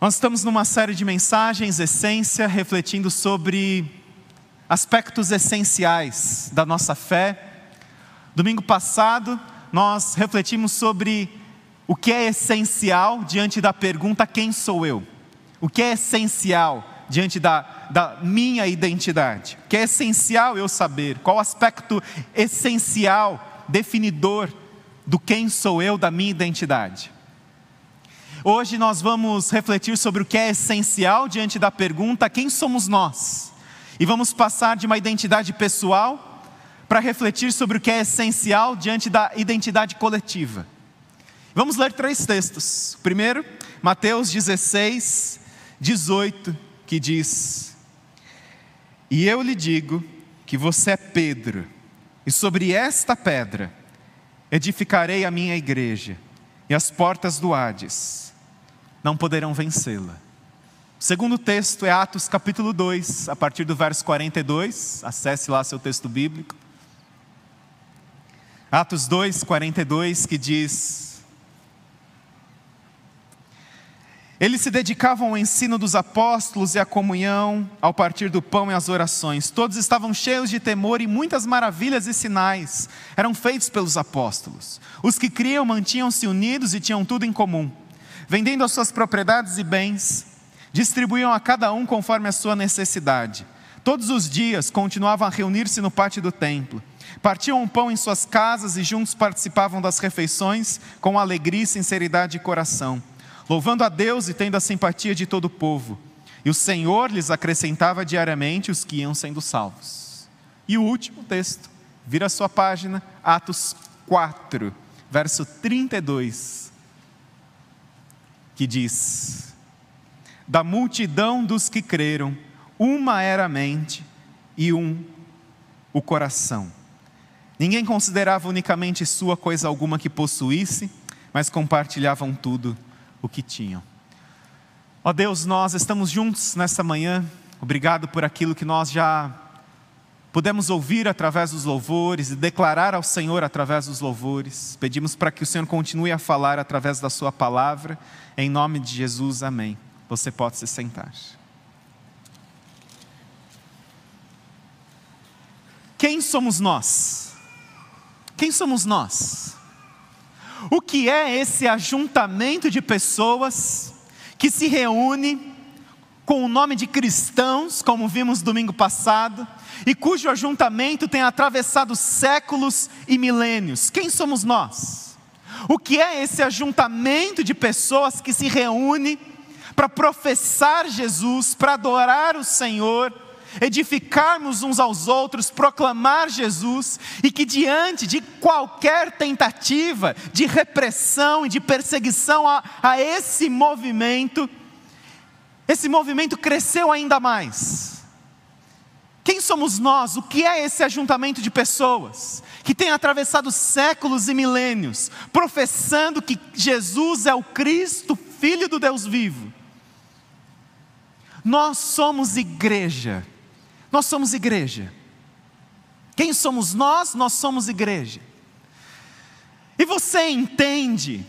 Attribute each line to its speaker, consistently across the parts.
Speaker 1: Nós estamos numa série de mensagens, Essência, refletindo sobre aspectos essenciais da nossa fé. Domingo passado, nós refletimos sobre o que é essencial diante da pergunta: quem sou eu? O que é essencial diante da, da minha identidade? O que é essencial eu saber? Qual o aspecto essencial, definidor do quem sou eu, da minha identidade? Hoje nós vamos refletir sobre o que é essencial diante da pergunta: quem somos nós? E vamos passar de uma identidade pessoal para refletir sobre o que é essencial diante da identidade coletiva. Vamos ler três textos. Primeiro, Mateus 16, 18, que diz: E eu lhe digo que você é Pedro, e sobre esta pedra edificarei a minha igreja, e as portas do Hades não poderão vencê-la. O segundo texto é Atos capítulo 2, a partir do verso 42. Acesse lá seu texto bíblico. Atos 2, 42, que diz: Eles se dedicavam ao ensino dos apóstolos e à comunhão, ao partir do pão e às orações. Todos estavam cheios de temor e muitas maravilhas e sinais eram feitos pelos apóstolos. Os que criam mantinham-se unidos e tinham tudo em comum vendendo as suas propriedades e bens, distribuíam a cada um conforme a sua necessidade. Todos os dias continuavam a reunir-se no pátio do templo. Partiam o pão em suas casas e juntos participavam das refeições com alegria e sinceridade de coração, louvando a Deus e tendo a simpatia de todo o povo. E o Senhor lhes acrescentava diariamente os que iam sendo salvos. E o último texto, vira a sua página, Atos 4, verso 32 que diz: Da multidão dos que creram, uma era a mente e um o coração. Ninguém considerava unicamente sua coisa alguma que possuísse, mas compartilhavam tudo o que tinham. Ó Deus, nós estamos juntos nessa manhã. Obrigado por aquilo que nós já pudemos ouvir através dos louvores e declarar ao Senhor através dos louvores. Pedimos para que o Senhor continue a falar através da Sua palavra. Em nome de Jesus, amém. Você pode se sentar. Quem somos nós? Quem somos nós? O que é esse ajuntamento de pessoas que se reúne com o nome de cristãos, como vimos domingo passado, e cujo ajuntamento tem atravessado séculos e milênios. Quem somos nós? O que é esse ajuntamento de pessoas que se reúne para professar Jesus, para adorar o Senhor, edificarmos uns aos outros, proclamar Jesus e que diante de qualquer tentativa de repressão e de perseguição a, a esse movimento, esse movimento cresceu ainda mais. Quem somos nós? O que é esse ajuntamento de pessoas que tem atravessado séculos e milênios, professando que Jesus é o Cristo, Filho do Deus vivo? Nós somos igreja. Nós somos igreja. Quem somos nós? Nós somos igreja. E você entende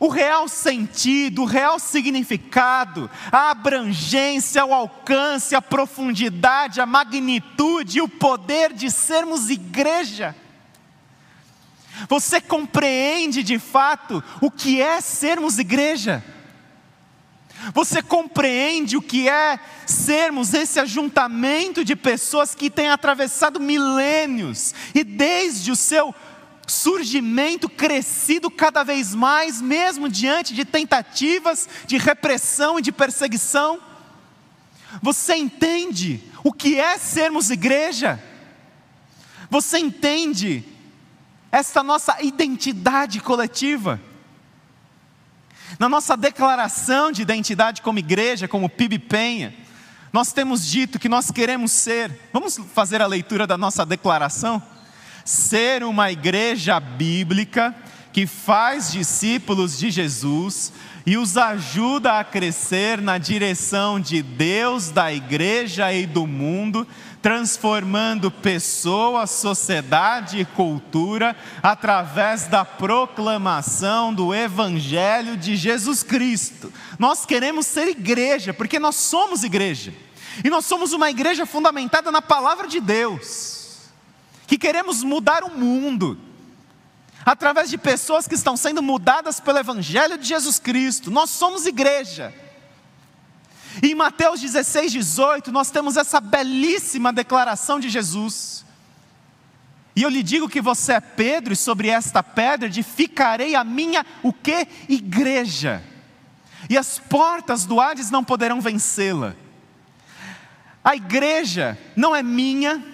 Speaker 1: o real sentido, o real significado, a abrangência, o alcance, a profundidade, a magnitude e o poder de sermos igreja. Você compreende de fato o que é sermos igreja? Você compreende o que é sermos esse ajuntamento de pessoas que têm atravessado milênios e desde o seu surgimento crescido cada vez mais, mesmo diante de tentativas de repressão e de perseguição. Você entende o que é sermos igreja? Você entende esta nossa identidade coletiva? Na nossa declaração de identidade como igreja, como PIB Penha, nós temos dito que nós queremos ser. Vamos fazer a leitura da nossa declaração? Ser uma igreja bíblica que faz discípulos de Jesus e os ajuda a crescer na direção de Deus, da igreja e do mundo, transformando pessoa, sociedade e cultura através da proclamação do Evangelho de Jesus Cristo. Nós queremos ser igreja, porque nós somos igreja, e nós somos uma igreja fundamentada na palavra de Deus, que queremos mudar o mundo através de pessoas que estão sendo mudadas pelo Evangelho de Jesus Cristo. Nós somos igreja. E em Mateus 16, 18, nós temos essa belíssima declaração de Jesus. E eu lhe digo que você é Pedro, e sobre esta pedra edificarei a minha, o que? Igreja. E as portas do Hades não poderão vencê-la. A igreja não é minha,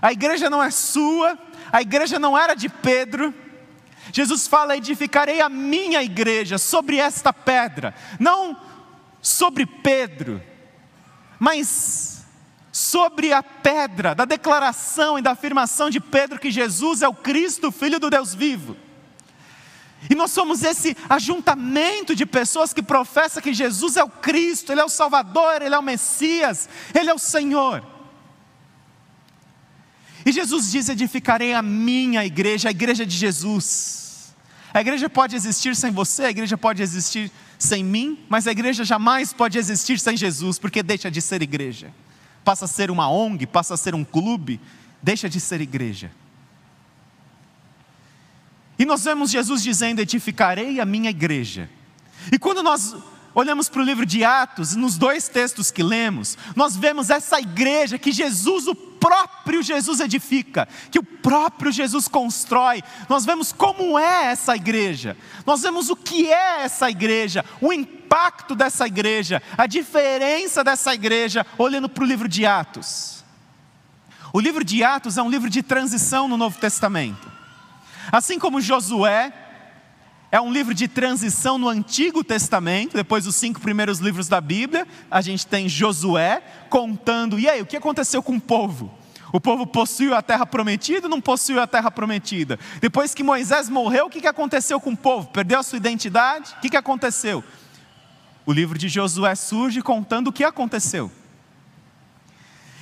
Speaker 1: a igreja não é sua, a igreja não era de Pedro, Jesus fala: edificarei a minha igreja sobre esta pedra, não sobre Pedro, mas sobre a pedra da declaração e da afirmação de Pedro que Jesus é o Cristo, Filho do Deus vivo. E nós somos esse ajuntamento de pessoas que professa que Jesus é o Cristo, Ele é o Salvador, Ele é o Messias, Ele é o Senhor. E Jesus diz: edificarei a minha igreja, a igreja de Jesus. A igreja pode existir sem você, a igreja pode existir sem mim, mas a igreja jamais pode existir sem Jesus, porque deixa de ser igreja. Passa a ser uma ONG, passa a ser um clube, deixa de ser igreja. E nós vemos Jesus dizendo: edificarei a minha igreja. E quando nós olhamos para o livro de Atos, nos dois textos que lemos, nós vemos essa igreja que Jesus, o próprio Jesus edifica, que o próprio Jesus constrói. Nós vemos como é essa igreja, nós vemos o que é essa igreja, o impacto dessa igreja, a diferença dessa igreja, olhando para o livro de Atos. O livro de Atos é um livro de transição no Novo Testamento. Assim como Josué é um livro de transição no Antigo Testamento, depois dos cinco primeiros livros da Bíblia, a gente tem Josué contando, e aí, o que aconteceu com o povo? O povo possuiu a terra prometida ou não possuiu a terra prometida? Depois que Moisés morreu, o que aconteceu com o povo? Perdeu a sua identidade? O que aconteceu? O livro de Josué surge contando o que aconteceu.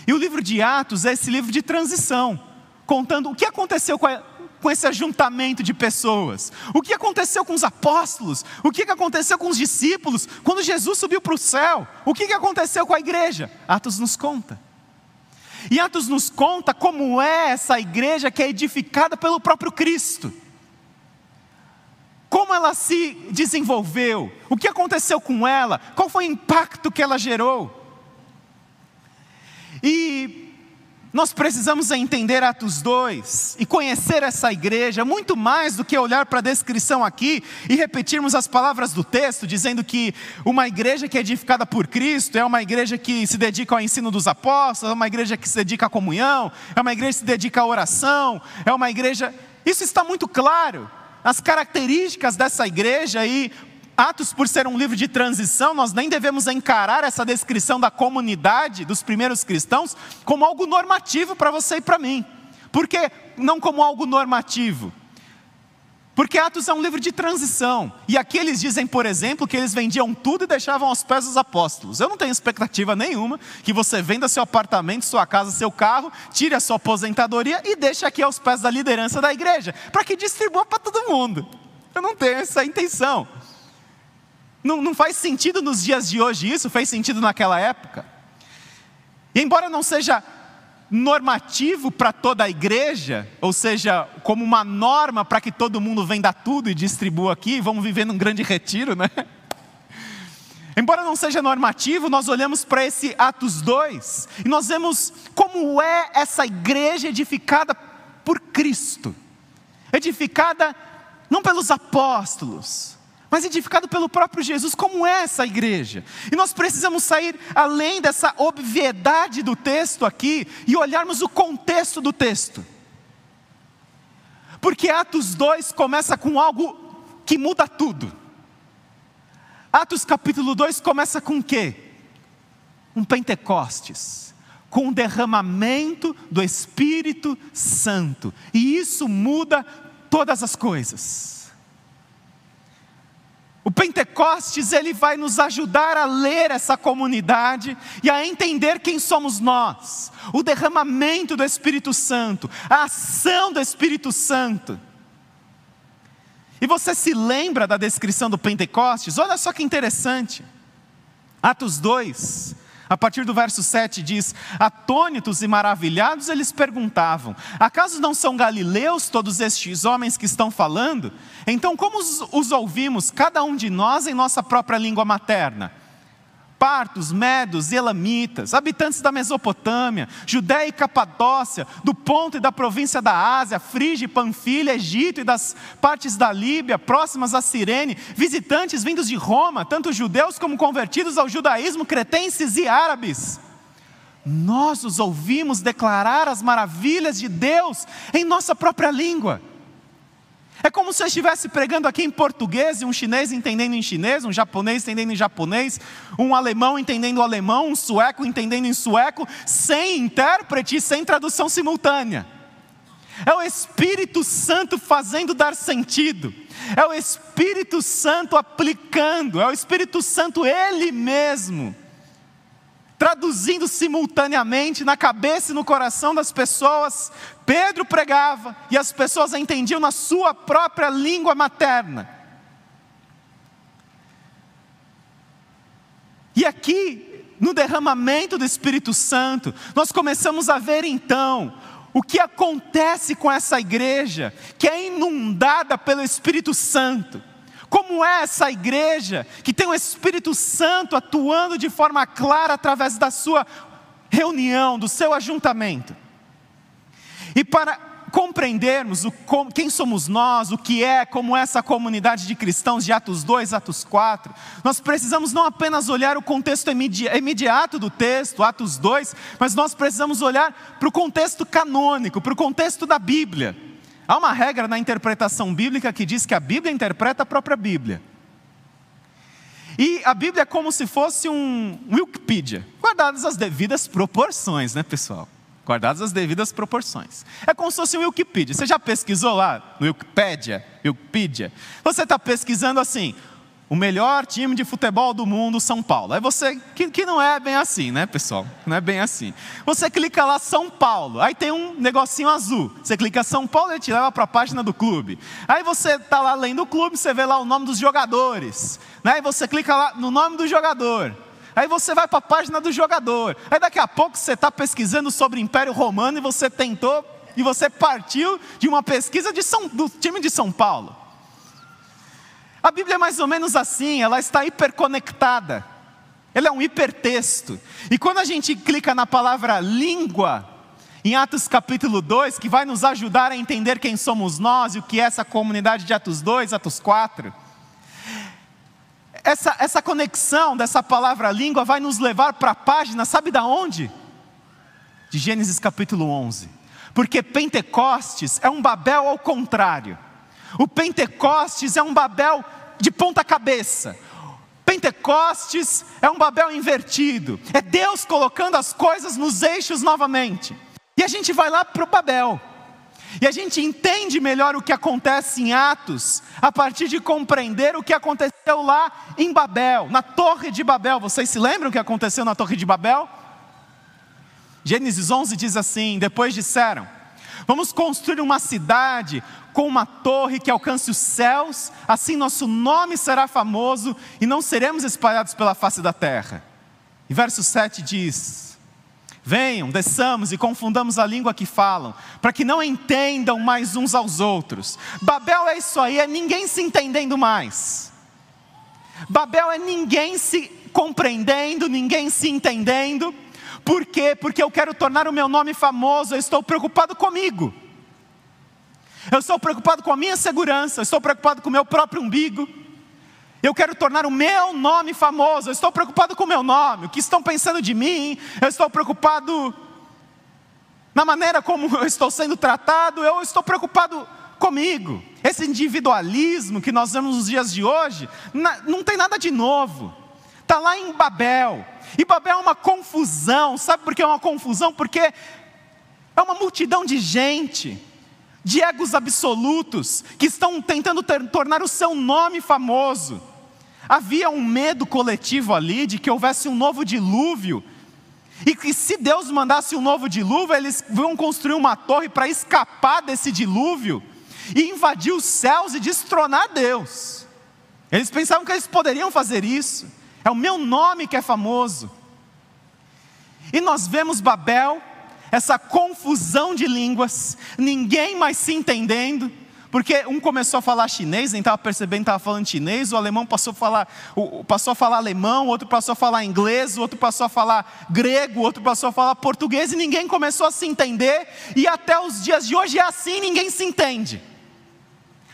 Speaker 1: E o livro de Atos é esse livro de transição, contando o que aconteceu com a com esse ajuntamento de pessoas? O que aconteceu com os apóstolos? O que aconteceu com os discípulos? Quando Jesus subiu para o céu? O que aconteceu com a igreja? Atos nos conta. E Atos nos conta como é essa igreja que é edificada pelo próprio Cristo. Como ela se desenvolveu, o que aconteceu com ela, qual foi o impacto que ela gerou. E nós precisamos entender Atos 2 e conhecer essa igreja muito mais do que olhar para a descrição aqui e repetirmos as palavras do texto, dizendo que uma igreja que é edificada por Cristo é uma igreja que se dedica ao ensino dos apóstolos, é uma igreja que se dedica à comunhão, é uma igreja que se dedica à oração, é uma igreja. Isso está muito claro. As características dessa igreja e Atos, por ser um livro de transição, nós nem devemos encarar essa descrição da comunidade dos primeiros cristãos como algo normativo para você e para mim. Por que não como algo normativo? Porque Atos é um livro de transição. E aqui eles dizem, por exemplo, que eles vendiam tudo e deixavam aos pés dos apóstolos. Eu não tenho expectativa nenhuma que você venda seu apartamento, sua casa, seu carro, tire a sua aposentadoria e deixe aqui aos pés da liderança da igreja, para que distribua para todo mundo. Eu não tenho essa intenção. Não, não faz sentido nos dias de hoje isso, fez sentido naquela época. E embora não seja normativo para toda a igreja, ou seja, como uma norma para que todo mundo venda tudo e distribua aqui, vamos viver num grande retiro, né? Embora não seja normativo, nós olhamos para esse Atos 2 e nós vemos como é essa igreja edificada por Cristo, edificada não pelos apóstolos, mas edificado pelo próprio Jesus, como é essa igreja. E nós precisamos sair além dessa obviedade do texto aqui e olharmos o contexto do texto. Porque Atos 2 começa com algo que muda tudo. Atos capítulo 2 começa com o quê? Um Pentecostes, com o derramamento do Espírito Santo. E isso muda todas as coisas. O Pentecostes ele vai nos ajudar a ler essa comunidade e a entender quem somos nós. O derramamento do Espírito Santo, a ação do Espírito Santo. E você se lembra da descrição do Pentecostes? Olha só que interessante. Atos 2, a partir do verso 7 diz: Atônitos e maravilhados, eles perguntavam: Acaso não são galileus todos estes homens que estão falando? Então, como os, os ouvimos, cada um de nós, em nossa própria língua materna? Partos, medos, elamitas, habitantes da Mesopotâmia, Judéia e Capadócia, do ponto e da província da Ásia, Frígia e Panfilha, Egito e das partes da Líbia, próximas a Cirene, visitantes vindos de Roma, tanto judeus como convertidos ao judaísmo, cretenses e árabes. Nós os ouvimos declarar as maravilhas de Deus em nossa própria língua. É como se eu estivesse pregando aqui em português e um chinês entendendo em chinês, um japonês entendendo em japonês, um alemão entendendo alemão, um sueco entendendo em sueco, sem intérprete e sem tradução simultânea. É o Espírito Santo fazendo dar sentido, é o Espírito Santo aplicando, é o Espírito Santo Ele mesmo traduzindo simultaneamente na cabeça e no coração das pessoas. Pedro pregava e as pessoas entendiam na sua própria língua materna. E aqui, no derramamento do Espírito Santo, nós começamos a ver então o que acontece com essa igreja que é inundada pelo Espírito Santo. Como é essa igreja que tem o Espírito Santo atuando de forma clara através da sua reunião, do seu ajuntamento? E para compreendermos o, quem somos nós, o que é, como é essa comunidade de cristãos de Atos 2, Atos 4, nós precisamos não apenas olhar o contexto imediato do texto, Atos 2, mas nós precisamos olhar para o contexto canônico, para o contexto da Bíblia. Há uma regra na interpretação bíblica que diz que a Bíblia interpreta a própria Bíblia. E a Bíblia é como se fosse um Wikipedia, guardadas as devidas proporções, né, pessoal? Guardadas as devidas proporções. É como se fosse um Wikipedia. Você já pesquisou lá no Wikipedia? Wikipedia? Você está pesquisando assim, o melhor time de futebol do mundo, São Paulo. Aí você, que, que não é bem assim, né, pessoal? Não é bem assim. Você clica lá São Paulo, aí tem um negocinho azul. Você clica São Paulo e te leva para a página do clube. Aí você está lá lendo o clube, você vê lá o nome dos jogadores. Né? Aí você clica lá no nome do jogador. Aí você vai para a página do jogador. Aí daqui a pouco você está pesquisando sobre o Império Romano e você tentou e você partiu de uma pesquisa de São, do time de São Paulo. A Bíblia é mais ou menos assim, ela está hiperconectada. Ela é um hipertexto. E quando a gente clica na palavra língua, em Atos capítulo 2, que vai nos ajudar a entender quem somos nós e o que é essa comunidade de Atos 2, Atos 4. Essa, essa conexão dessa palavra língua vai nos levar para a página, sabe da onde? De Gênesis capítulo 11. Porque Pentecostes é um Babel ao contrário. O Pentecostes é um Babel de ponta cabeça. Pentecostes é um Babel invertido. É Deus colocando as coisas nos eixos novamente. E a gente vai lá para o Babel. E a gente entende melhor o que acontece em Atos, a partir de compreender o que aconteceu lá em Babel, na Torre de Babel. Vocês se lembram o que aconteceu na Torre de Babel? Gênesis 11 diz assim: Depois disseram, vamos construir uma cidade com uma torre que alcance os céus, assim nosso nome será famoso e não seremos espalhados pela face da terra. E verso 7 diz: Venham, desçamos e confundamos a língua que falam, para que não entendam mais uns aos outros. Babel é isso aí, é ninguém se entendendo mais. Babel é ninguém se compreendendo, ninguém se entendendo. Por quê? Porque eu quero tornar o meu nome famoso, eu estou preocupado comigo. Eu estou preocupado com a minha segurança, eu estou preocupado com o meu próprio umbigo. Eu quero tornar o meu nome famoso, eu estou preocupado com o meu nome, o que estão pensando de mim, eu estou preocupado na maneira como eu estou sendo tratado, eu estou preocupado comigo. Esse individualismo que nós vemos nos dias de hoje, não tem nada de novo. Está lá em Babel. E Babel é uma confusão. Sabe por que é uma confusão? Porque é uma multidão de gente de egos absolutos que estão tentando ter, tornar o seu nome famoso. Havia um medo coletivo ali de que houvesse um novo dilúvio, e que se Deus mandasse um novo dilúvio, eles vão construir uma torre para escapar desse dilúvio e invadir os céus e destronar Deus. Eles pensavam que eles poderiam fazer isso. É o meu nome que é famoso. E nós vemos Babel, essa confusão de línguas, ninguém mais se entendendo, porque um começou a falar chinês, nem estava percebendo que estava falando chinês, o alemão passou a falar, passou a falar alemão, o outro passou a falar inglês, o outro passou a falar grego, o outro passou a falar português, e ninguém começou a se entender, e até os dias de hoje é assim, ninguém se entende.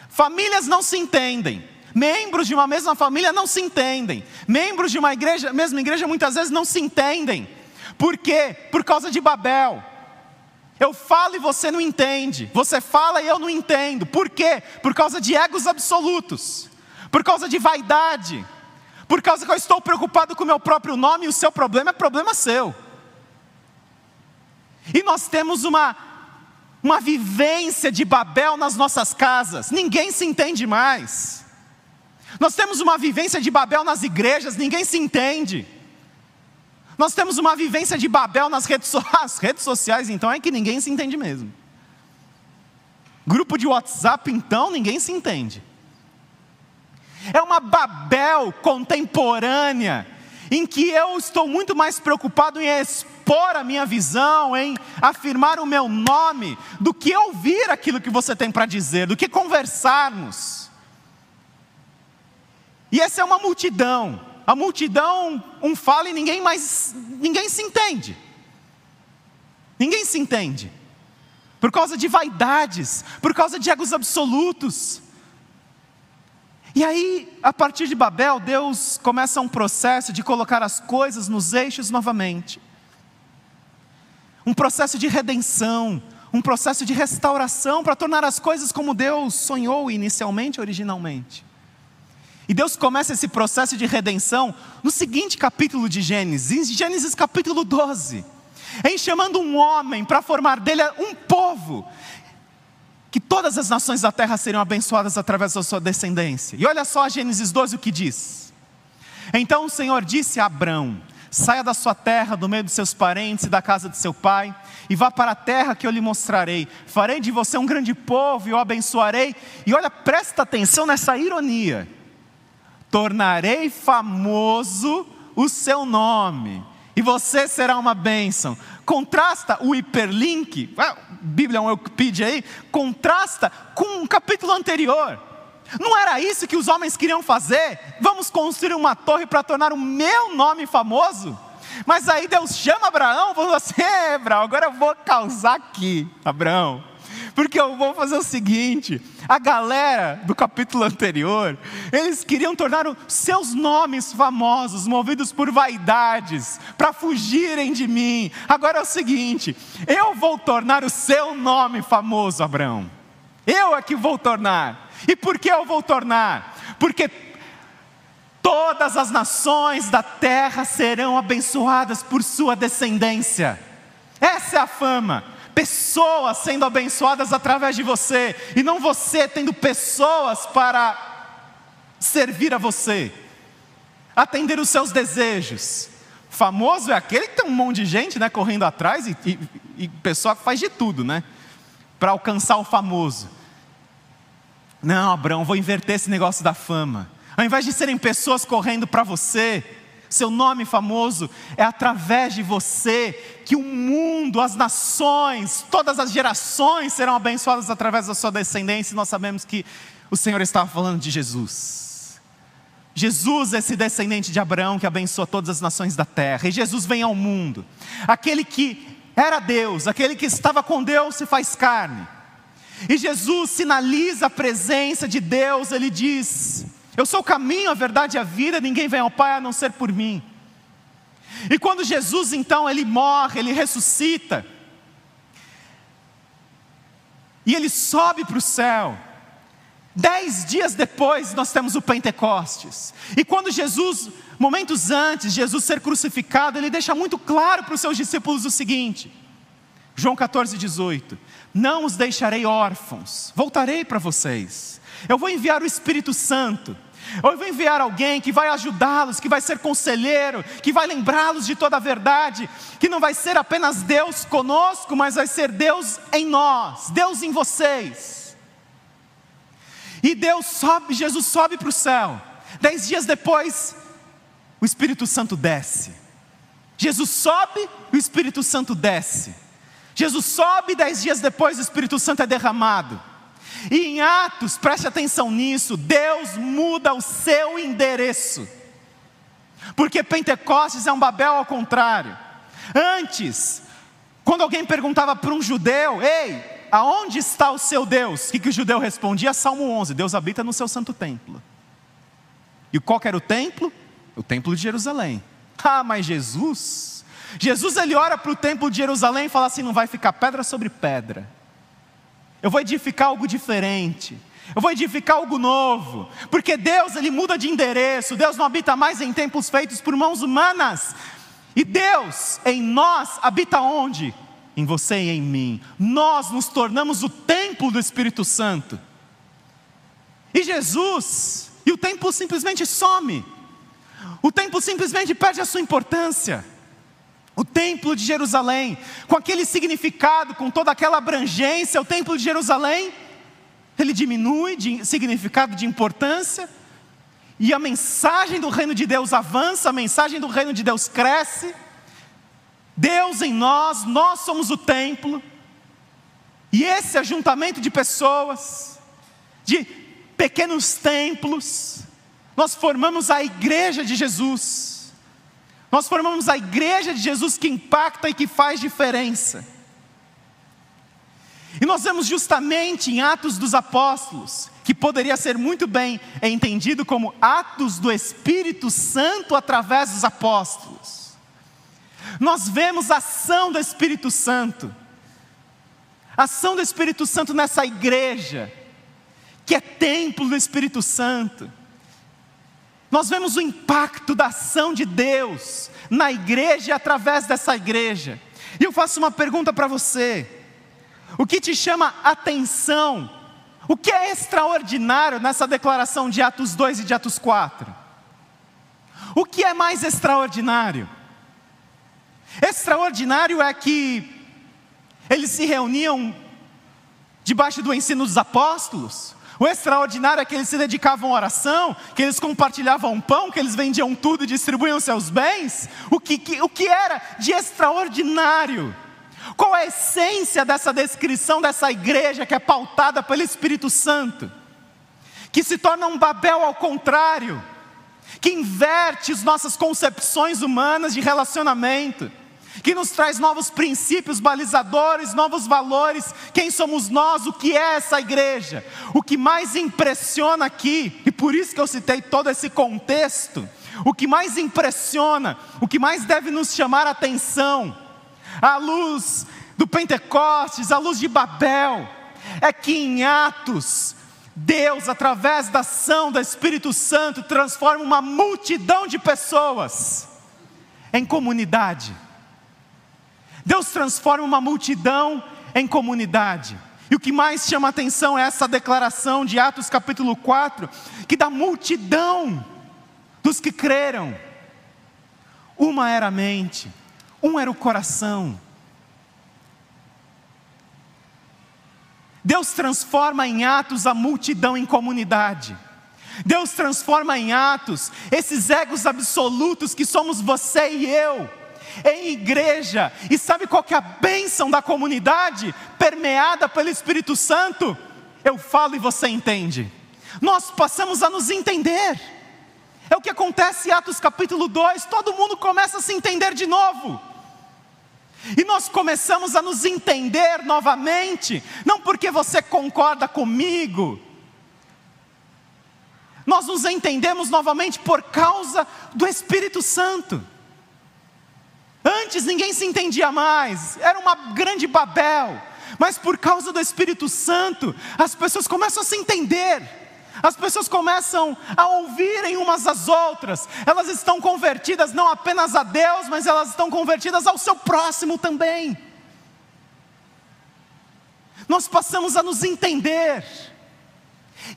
Speaker 1: Famílias não se entendem. Membros de uma mesma família não se entendem. Membros de uma igreja, mesma igreja, muitas vezes não se entendem. Por quê? Por causa de Babel. Eu falo e você não entende. Você fala e eu não entendo. Por quê? Por causa de egos absolutos. Por causa de vaidade. Por causa que eu estou preocupado com o meu próprio nome e o seu problema é problema seu. E nós temos uma uma vivência de Babel nas nossas casas. Ninguém se entende mais. Nós temos uma vivência de Babel nas igrejas, ninguém se entende. Nós temos uma vivência de Babel nas redes, so redes sociais, então é que ninguém se entende mesmo. Grupo de WhatsApp, então, ninguém se entende. É uma Babel contemporânea, em que eu estou muito mais preocupado em expor a minha visão, em afirmar o meu nome, do que ouvir aquilo que você tem para dizer, do que conversarmos. E essa é uma multidão a multidão um fala e ninguém mais, ninguém se entende. Ninguém se entende. Por causa de vaidades, por causa de egos absolutos. E aí, a partir de Babel, Deus começa um processo de colocar as coisas nos eixos novamente. Um processo de redenção, um processo de restauração para tornar as coisas como Deus sonhou inicialmente, originalmente. E Deus começa esse processo de redenção no seguinte capítulo de Gênesis, Gênesis capítulo 12, em chamando um homem para formar dele um povo, que todas as nações da terra seriam abençoadas através da sua descendência. E olha só Gênesis 12 o que diz. Então o Senhor disse a Abrão: Saia da sua terra, do meio dos seus parentes e da casa de seu pai, e vá para a terra que eu lhe mostrarei. Farei de você um grande povo e o abençoarei. E olha, presta atenção nessa ironia tornarei famoso o seu nome, e você será uma bênção. Contrasta o hiperlink, a Bíblia é um Wikipedia aí, contrasta com um capítulo anterior. Não era isso que os homens queriam fazer? Vamos construir uma torre para tornar o meu nome famoso? Mas aí Deus chama Abraão, falando assim: Abraão, agora eu vou causar aqui, Abraão. Porque eu vou fazer o seguinte: a galera do capítulo anterior, eles queriam tornar os seus nomes famosos, movidos por vaidades, para fugirem de mim. Agora é o seguinte: eu vou tornar o seu nome famoso, Abraão. Eu é que vou tornar. E por que eu vou tornar? Porque todas as nações da terra serão abençoadas por sua descendência. Essa é a fama pessoas sendo abençoadas através de você, e não você tendo pessoas para servir a você, atender os seus desejos. Famoso é aquele que tem um monte de gente né, correndo atrás e, e, e pessoa que faz de tudo, né? Para alcançar o famoso. Não, Abraão, vou inverter esse negócio da fama. Ao invés de serem pessoas correndo para você, seu nome famoso, é através de você que o mundo, as nações, todas as gerações serão abençoadas através da sua descendência, e nós sabemos que o Senhor estava falando de Jesus. Jesus esse descendente de Abraão que abençoa todas as nações da terra, e Jesus vem ao mundo, aquele que era Deus, aquele que estava com Deus se faz carne. E Jesus sinaliza a presença de Deus, ele diz: eu sou o caminho, a verdade e a vida, ninguém vem ao Pai a não ser por mim. E quando Jesus então ele morre, ele ressuscita, e ele sobe para o céu. Dez dias depois nós temos o Pentecostes. E quando Jesus, momentos antes de Jesus ser crucificado, ele deixa muito claro para os seus discípulos o seguinte: João 14, 18: Não os deixarei órfãos, voltarei para vocês. Eu vou enviar o Espírito Santo, Eu vou enviar alguém que vai ajudá-los, que vai ser conselheiro, que vai lembrá-los de toda a verdade, que não vai ser apenas Deus conosco, mas vai ser Deus em nós, Deus em vocês. E Deus sobe, Jesus sobe para o céu. Dez dias depois, o Espírito Santo desce. Jesus sobe, o Espírito Santo desce. Jesus sobe, dez dias depois, o Espírito Santo é derramado. E em Atos, preste atenção nisso, Deus muda o seu endereço. Porque Pentecostes é um Babel ao contrário. Antes, quando alguém perguntava para um judeu, ei, aonde está o seu Deus? O que, que o judeu respondia? Salmo 11: Deus habita no seu santo templo. E qual era o templo? O templo de Jerusalém. Ah, mas Jesus, Jesus ele ora para o templo de Jerusalém e fala assim: não vai ficar pedra sobre pedra eu vou edificar algo diferente. Eu vou edificar algo novo, porque Deus ele muda de endereço. Deus não habita mais em templos feitos por mãos humanas. E Deus em nós habita onde? Em você e em mim. Nós nos tornamos o templo do Espírito Santo. E Jesus, e o templo simplesmente some. O templo simplesmente perde a sua importância. O templo de Jerusalém, com aquele significado, com toda aquela abrangência, o templo de Jerusalém, ele diminui de significado, de importância, e a mensagem do reino de Deus avança, a mensagem do reino de Deus cresce. Deus em nós, nós somos o templo, e esse ajuntamento de pessoas, de pequenos templos, nós formamos a igreja de Jesus. Nós formamos a igreja de Jesus que impacta e que faz diferença. E nós vemos justamente em Atos dos Apóstolos, que poderia ser muito bem entendido como atos do Espírito Santo através dos apóstolos. Nós vemos a ação do Espírito Santo, a ação do Espírito Santo nessa igreja, que é templo do Espírito Santo nós vemos o impacto da ação de Deus na igreja e através dessa igreja. E eu faço uma pergunta para você: o que te chama atenção? O que é extraordinário nessa declaração de Atos 2 e de Atos 4? O que é mais extraordinário? Extraordinário é que eles se reuniam debaixo do ensino dos apóstolos, o extraordinário é que eles se dedicavam à oração, que eles compartilhavam pão, que eles vendiam tudo e distribuíam seus bens. O que, que, o que era de extraordinário? Qual a essência dessa descrição dessa igreja que é pautada pelo Espírito Santo? Que se torna um Babel ao contrário, que inverte as nossas concepções humanas de relacionamento que nos traz novos princípios balizadores, novos valores. Quem somos nós? O que é essa igreja? O que mais impressiona aqui, e por isso que eu citei todo esse contexto, o que mais impressiona, o que mais deve nos chamar a atenção, à luz do Pentecostes, à luz de Babel, é que em Atos, Deus, através da ação do Espírito Santo, transforma uma multidão de pessoas em comunidade. Deus transforma uma multidão em comunidade. E o que mais chama atenção é essa declaração de Atos capítulo 4, que da multidão dos que creram, uma era a mente, um era o coração. Deus transforma em Atos a multidão em comunidade. Deus transforma em Atos esses egos absolutos que somos você e eu em igreja. E sabe qual que é a bênção da comunidade permeada pelo Espírito Santo? Eu falo e você entende. Nós passamos a nos entender. É o que acontece em Atos capítulo 2, todo mundo começa a se entender de novo. E nós começamos a nos entender novamente, não porque você concorda comigo, nós nos entendemos novamente por causa do Espírito Santo. Antes ninguém se entendia mais, era uma grande Babel, mas por causa do Espírito Santo, as pessoas começam a se entender, as pessoas começam a ouvirem umas às outras, elas estão convertidas não apenas a Deus, mas elas estão convertidas ao seu próximo também. Nós passamos a nos entender,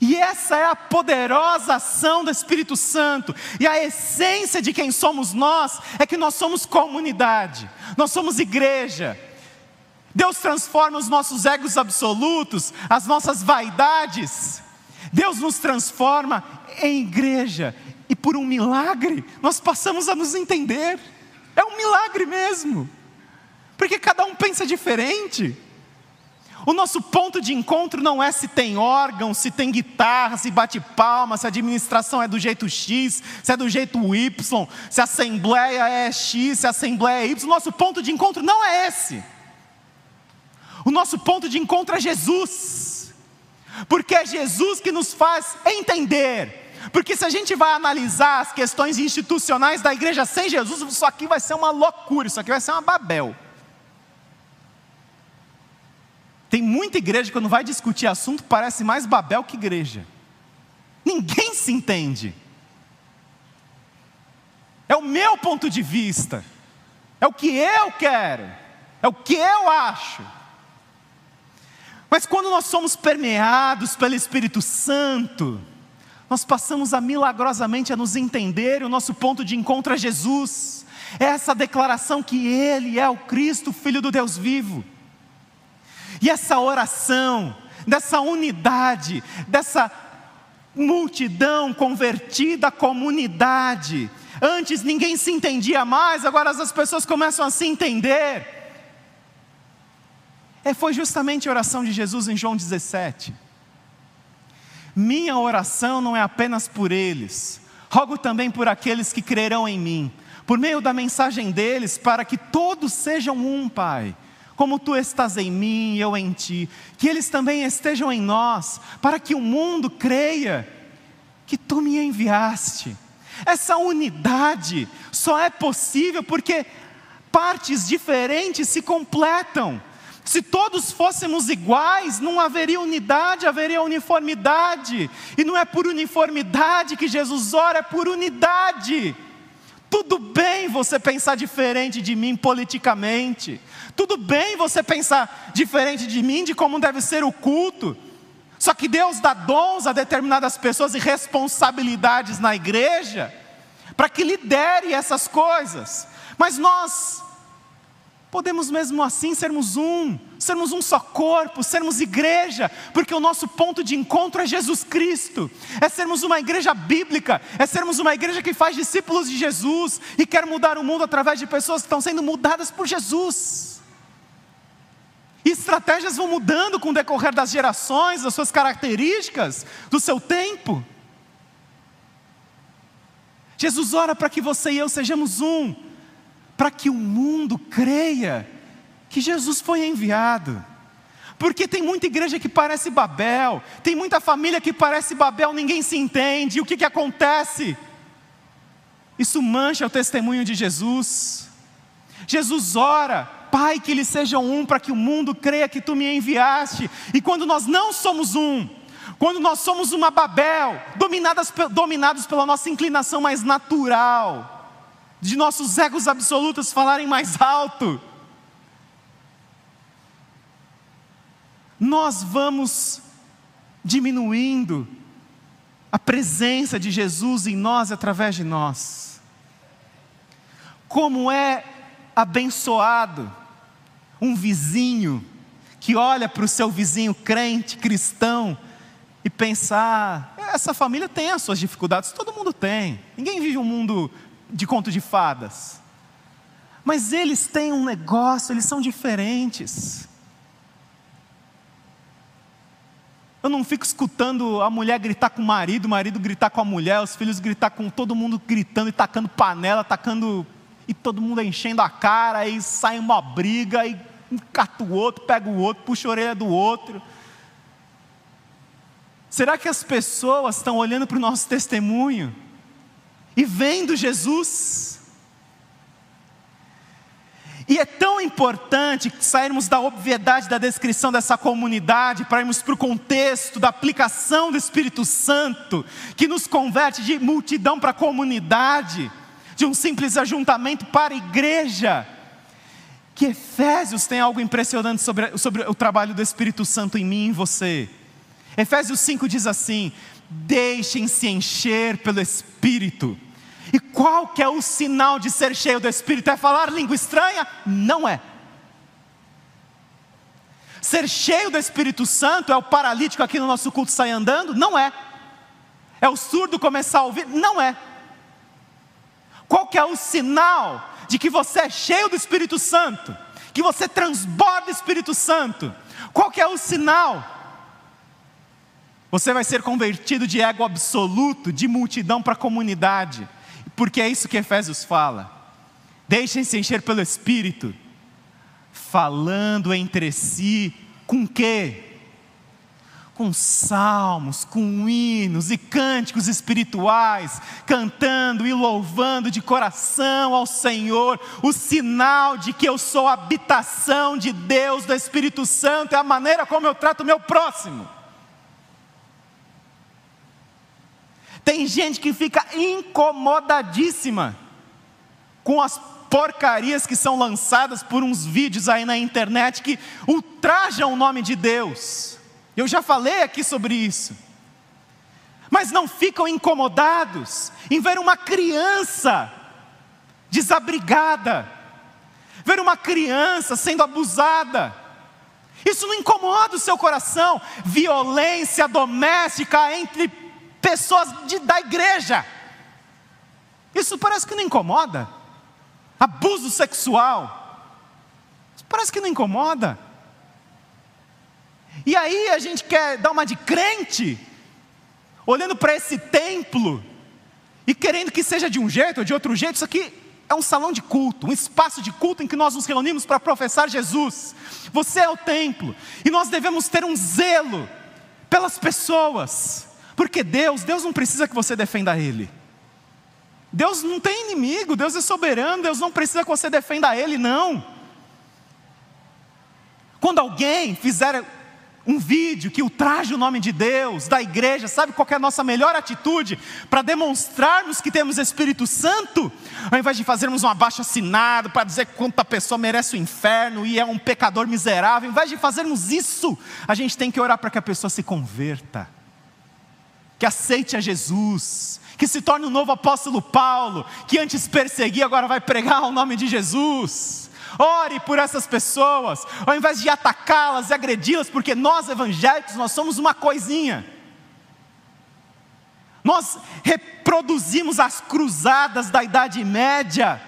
Speaker 1: E essa é a poderosa ação do Espírito Santo. E a essência de quem somos nós é que nós somos comunidade, nós somos igreja. Deus transforma os nossos egos absolutos, as nossas vaidades. Deus nos transforma em igreja. E por um milagre, nós passamos a nos entender. É um milagre mesmo. Porque cada um pensa diferente. O nosso ponto de encontro não é se tem órgão, se tem guitarra, se bate palma, se a administração é do jeito X, se é do jeito Y, se a assembleia é X, se a assembleia é Y. O nosso ponto de encontro não é esse. O nosso ponto de encontro é Jesus. Porque é Jesus que nos faz entender. Porque se a gente vai analisar as questões institucionais da igreja sem Jesus, isso aqui vai ser uma loucura, isso aqui vai ser uma Babel. Tem muita igreja que quando vai discutir assunto parece mais Babel que igreja. Ninguém se entende. É o meu ponto de vista. É o que eu quero. É o que eu acho. Mas quando nós somos permeados pelo Espírito Santo, nós passamos a milagrosamente a nos entender, o nosso ponto de encontro é Jesus. Essa declaração que Ele é o Cristo, Filho do Deus vivo. E essa oração, dessa unidade, dessa multidão convertida à comunidade. Antes ninguém se entendia mais, agora as pessoas começam a se entender. É, foi justamente a oração de Jesus em João 17. Minha oração não é apenas por eles, rogo também por aqueles que crerão em mim, por meio da mensagem deles, para que todos sejam um, Pai como tu estás em mim e eu em ti, que eles também estejam em nós, para que o mundo creia que tu me enviaste. Essa unidade só é possível porque partes diferentes se completam. Se todos fôssemos iguais, não haveria unidade, haveria uniformidade. E não é por uniformidade que Jesus ora, é por unidade. Tudo bem você pensar diferente de mim politicamente. Tudo bem você pensar diferente de mim, de como deve ser o culto. Só que Deus dá dons a determinadas pessoas e responsabilidades na igreja para que lidere essas coisas. Mas nós podemos mesmo assim sermos um, sermos um só corpo, sermos igreja, porque o nosso ponto de encontro é Jesus Cristo, é sermos uma igreja bíblica, é sermos uma igreja que faz discípulos de Jesus e quer mudar o mundo através de pessoas que estão sendo mudadas por Jesus. E estratégias vão mudando com o decorrer das gerações, das suas características, do seu tempo. Jesus ora para que você e eu sejamos um, para que o mundo creia que Jesus foi enviado. Porque tem muita igreja que parece Babel, tem muita família que parece Babel, ninguém se entende. E o que, que acontece? Isso mancha o testemunho de Jesus. Jesus ora Pai, que eles sejam um, para que o mundo creia que tu me enviaste. E quando nós não somos um, quando nós somos uma Babel, dominadas, dominados pela nossa inclinação mais natural, de nossos egos absolutos falarem mais alto, nós vamos diminuindo a presença de Jesus em nós através de nós. Como é abençoado, um vizinho que olha para o seu vizinho crente, cristão, e pensar: ah, essa família tem as suas dificuldades, todo mundo tem, ninguém vive um mundo de conto de fadas. Mas eles têm um negócio, eles são diferentes. Eu não fico escutando a mulher gritar com o marido, o marido gritar com a mulher, os filhos gritar com todo mundo gritando e tacando panela, tacando e todo mundo enchendo a cara, aí sai uma briga, e cata o outro, pega o outro, puxa a orelha do outro. Será que as pessoas estão olhando para o nosso testemunho e vendo Jesus? E é tão importante sairmos da obviedade da descrição dessa comunidade para irmos para o contexto da aplicação do Espírito Santo, que nos converte de multidão para comunidade de um simples ajuntamento para igreja. Que Efésios tem algo impressionante sobre, sobre o trabalho do Espírito Santo em mim e em você. Efésios 5 diz assim: deixem-se encher pelo Espírito. E qual que é o sinal de ser cheio do Espírito? É falar língua estranha? Não é. Ser cheio do Espírito Santo é o paralítico aqui no nosso culto sair andando? Não é. É o surdo começar a ouvir? Não é. Qual que é o sinal de que você é cheio do Espírito Santo? Que você transborda o Espírito Santo? Qual que é o sinal? Você vai ser convertido de ego absoluto, de multidão para comunidade, porque é isso que Efésios fala. Deixem-se encher pelo Espírito, falando entre si, com quê? Com salmos, com hinos e cânticos espirituais, cantando e louvando de coração ao Senhor, o sinal de que eu sou a habitação de Deus, do Espírito Santo, é a maneira como eu trato o meu próximo. Tem gente que fica incomodadíssima com as porcarias que são lançadas por uns vídeos aí na internet que ultrajam o nome de Deus. Eu já falei aqui sobre isso. Mas não ficam incomodados em ver uma criança desabrigada, ver uma criança sendo abusada. Isso não incomoda o seu coração. Violência doméstica entre pessoas de, da igreja. Isso parece que não incomoda. Abuso sexual. Isso parece que não incomoda. E aí a gente quer dar uma de crente, olhando para esse templo e querendo que seja de um jeito ou de outro jeito. Isso aqui é um salão de culto, um espaço de culto em que nós nos reunimos para professar Jesus. Você é o templo e nós devemos ter um zelo pelas pessoas. Porque Deus, Deus não precisa que você defenda Ele. Deus não tem inimigo, Deus é soberano, Deus não precisa que você defenda Ele, não. Quando alguém fizer um vídeo que ultraje o nome de Deus, da igreja, sabe qual é a nossa melhor atitude para demonstrarmos que temos Espírito Santo? Ao invés de fazermos um abaixo assinado para dizer quanta pessoa merece o inferno e é um pecador miserável, ao invés de fazermos isso, a gente tem que orar para que a pessoa se converta que aceite a Jesus, que se torne o um novo apóstolo Paulo, que antes perseguia, agora vai pregar o nome de Jesus. Ore por essas pessoas, ao invés de atacá-las e agredi-las, porque nós evangélicos, nós somos uma coisinha. Nós reproduzimos as cruzadas da Idade Média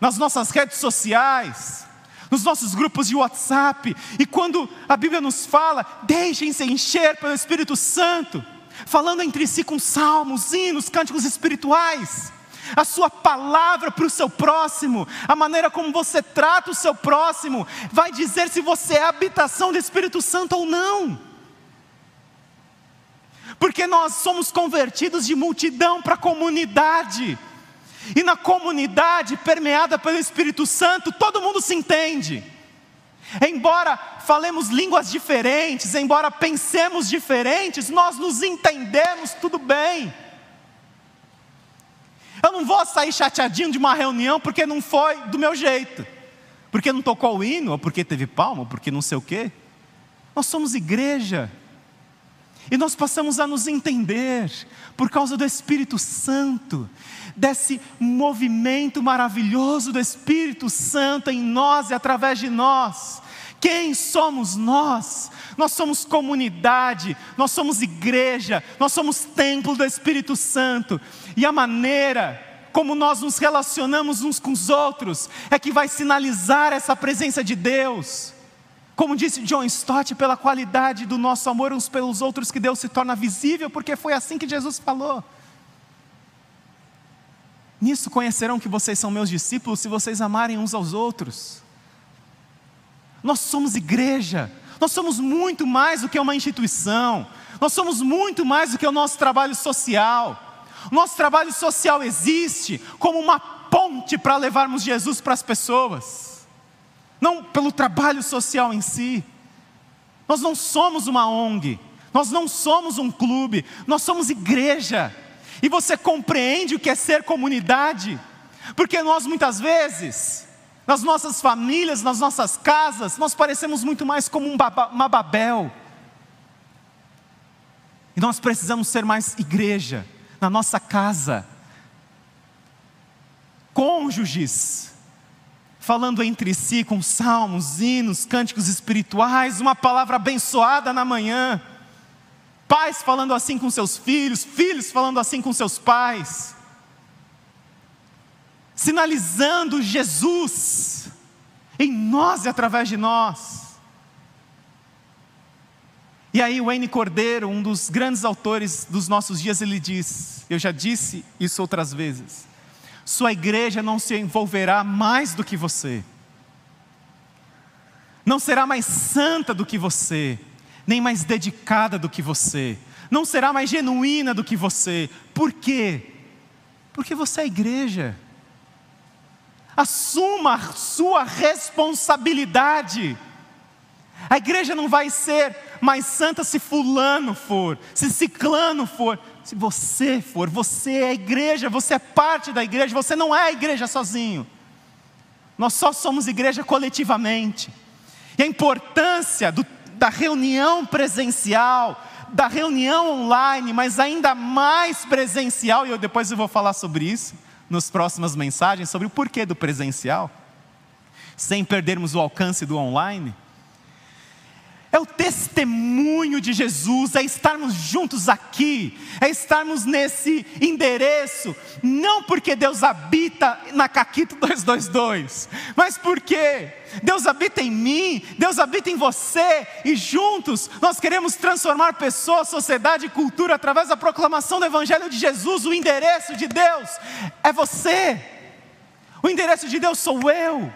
Speaker 1: nas nossas redes sociais nos nossos grupos de WhatsApp, e quando a Bíblia nos fala, deixem-se encher pelo Espírito Santo, falando entre si com salmos, hinos, cânticos espirituais, a sua palavra para o seu próximo, a maneira como você trata o seu próximo, vai dizer se você é habitação do Espírito Santo ou não. Porque nós somos convertidos de multidão para comunidade. E na comunidade permeada pelo Espírito Santo, todo mundo se entende. Embora falemos línguas diferentes, embora pensemos diferentes, nós nos entendemos tudo bem. Eu não vou sair chateadinho de uma reunião porque não foi do meu jeito, porque não tocou o hino, ou porque teve palma, ou porque não sei o quê. Nós somos igreja, e nós passamos a nos entender por causa do Espírito Santo, desse movimento maravilhoso do Espírito Santo em nós e através de nós. Quem somos nós? Nós somos comunidade, nós somos igreja, nós somos templo do Espírito Santo. E a maneira como nós nos relacionamos uns com os outros é que vai sinalizar essa presença de Deus. Como disse John Stott, pela qualidade do nosso amor uns pelos outros que Deus se torna visível, porque foi assim que Jesus falou. Nisso conhecerão que vocês são meus discípulos se vocês amarem uns aos outros. Nós somos igreja, nós somos muito mais do que uma instituição, nós somos muito mais do que o nosso trabalho social. Nosso trabalho social existe como uma ponte para levarmos Jesus para as pessoas não pelo trabalho social em si. Nós não somos uma ONG, nós não somos um clube, nós somos igreja. E você compreende o que é ser comunidade? Porque nós muitas vezes nas nossas famílias, nas nossas casas, nós parecemos muito mais como um uma Babel. E nós precisamos ser mais igreja, na nossa casa, cônjuges, falando entre si com salmos, hinos, cânticos espirituais, uma palavra abençoada na manhã, pais falando assim com seus filhos, filhos falando assim com seus pais, sinalizando Jesus em nós e através de nós. E aí, Wayne Cordeiro, um dos grandes autores dos nossos dias, ele diz: Eu já disse isso outras vezes. Sua igreja não se envolverá mais do que você, não será mais santa do que você, nem mais dedicada do que você, não será mais genuína do que você. Por quê? Porque você é igreja. Assuma a sua responsabilidade. A igreja não vai ser mais santa se fulano for, se ciclano for, se você for, você é a igreja, você é parte da igreja, você não é a igreja sozinho. Nós só somos igreja coletivamente. E a importância do, da reunião presencial, da reunião online, mas ainda mais presencial, e eu depois eu vou falar sobre isso nas próximas mensagens, sobre o porquê do presencial, sem perdermos o alcance do online é o testemunho de Jesus, é estarmos juntos aqui, é estarmos nesse endereço, não porque Deus habita na Caquito 222, mas porque Deus habita em mim, Deus habita em você, e juntos nós queremos transformar pessoas, sociedade e cultura através da proclamação do Evangelho de Jesus. O endereço de Deus é você, o endereço de Deus sou eu.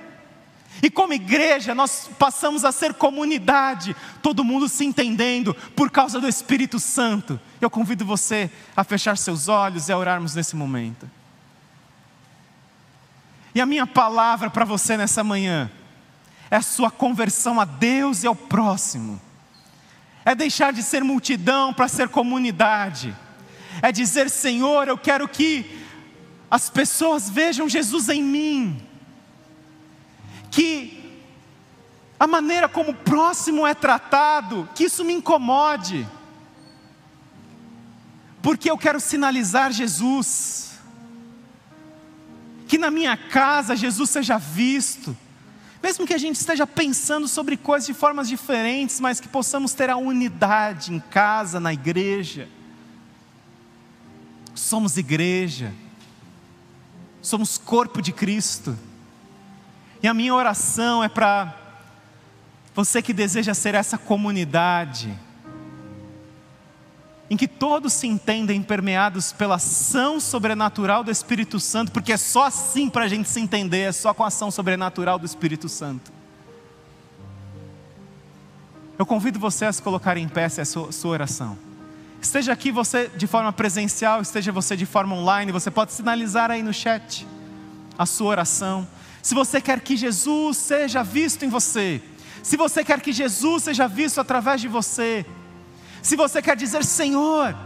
Speaker 1: E como igreja, nós passamos a ser comunidade, todo mundo se entendendo por causa do Espírito Santo. Eu convido você a fechar seus olhos e a orarmos nesse momento. E a minha palavra para você nessa manhã é a sua conversão a Deus e ao próximo. É deixar de ser multidão para ser comunidade. É dizer, Senhor, eu quero que as pessoas vejam Jesus em mim que a maneira como o próximo é tratado, que isso me incomode, porque eu quero sinalizar Jesus, que na minha casa Jesus seja visto, mesmo que a gente esteja pensando sobre coisas de formas diferentes, mas que possamos ter a unidade em casa, na igreja. Somos igreja, somos corpo de Cristo. E a minha oração é para você que deseja ser essa comunidade, em que todos se entendem permeados pela ação sobrenatural do Espírito Santo, porque é só assim para a gente se entender, é só com a ação sobrenatural do Espírito Santo. Eu convido você a se colocar em pé essa sua, sua oração. Esteja aqui você de forma presencial, esteja você de forma online, você pode sinalizar aí no chat a sua oração se você quer que Jesus seja visto em você, se você quer que Jesus seja visto através de você, se você quer dizer, Senhor,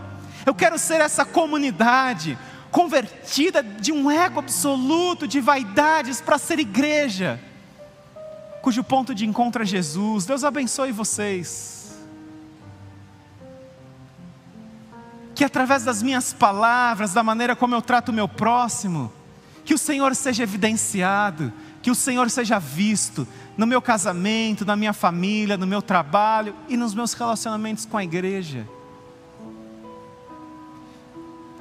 Speaker 1: eu quero ser essa comunidade convertida de um ego absoluto, de vaidades, para ser igreja, cujo ponto de encontro é Jesus. Deus abençoe vocês. Que através das minhas palavras, da maneira como eu trato o meu próximo, que o Senhor seja evidenciado, que o Senhor seja visto no meu casamento, na minha família, no meu trabalho e nos meus relacionamentos com a igreja.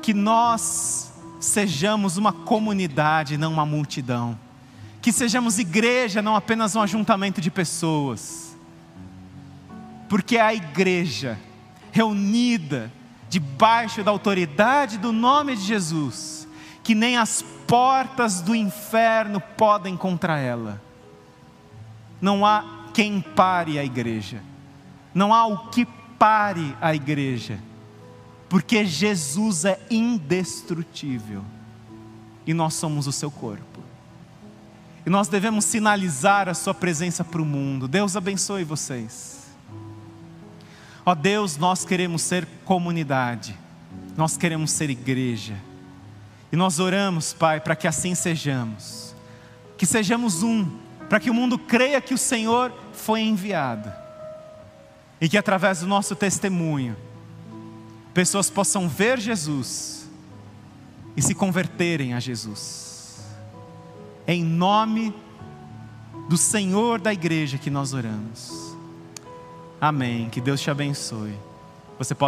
Speaker 1: Que nós sejamos uma comunidade, não uma multidão. Que sejamos igreja, não apenas um ajuntamento de pessoas. Porque é a igreja reunida debaixo da autoridade do nome de Jesus, que nem as portas do inferno podem contra ela. Não há quem pare a igreja, não há o que pare a igreja, porque Jesus é indestrutível e nós somos o seu corpo. E nós devemos sinalizar a sua presença para o mundo. Deus abençoe vocês. Ó Deus, nós queremos ser comunidade, nós queremos ser igreja. E nós oramos, Pai, para que assim sejamos. que sejamos um, para que o mundo creia que o Senhor foi enviado e que através do nosso testemunho, pessoas possam ver Jesus e se converterem a Jesus. Em nome do Senhor da igreja que nós oramos. Amém. Que Deus te abençoe. Você pode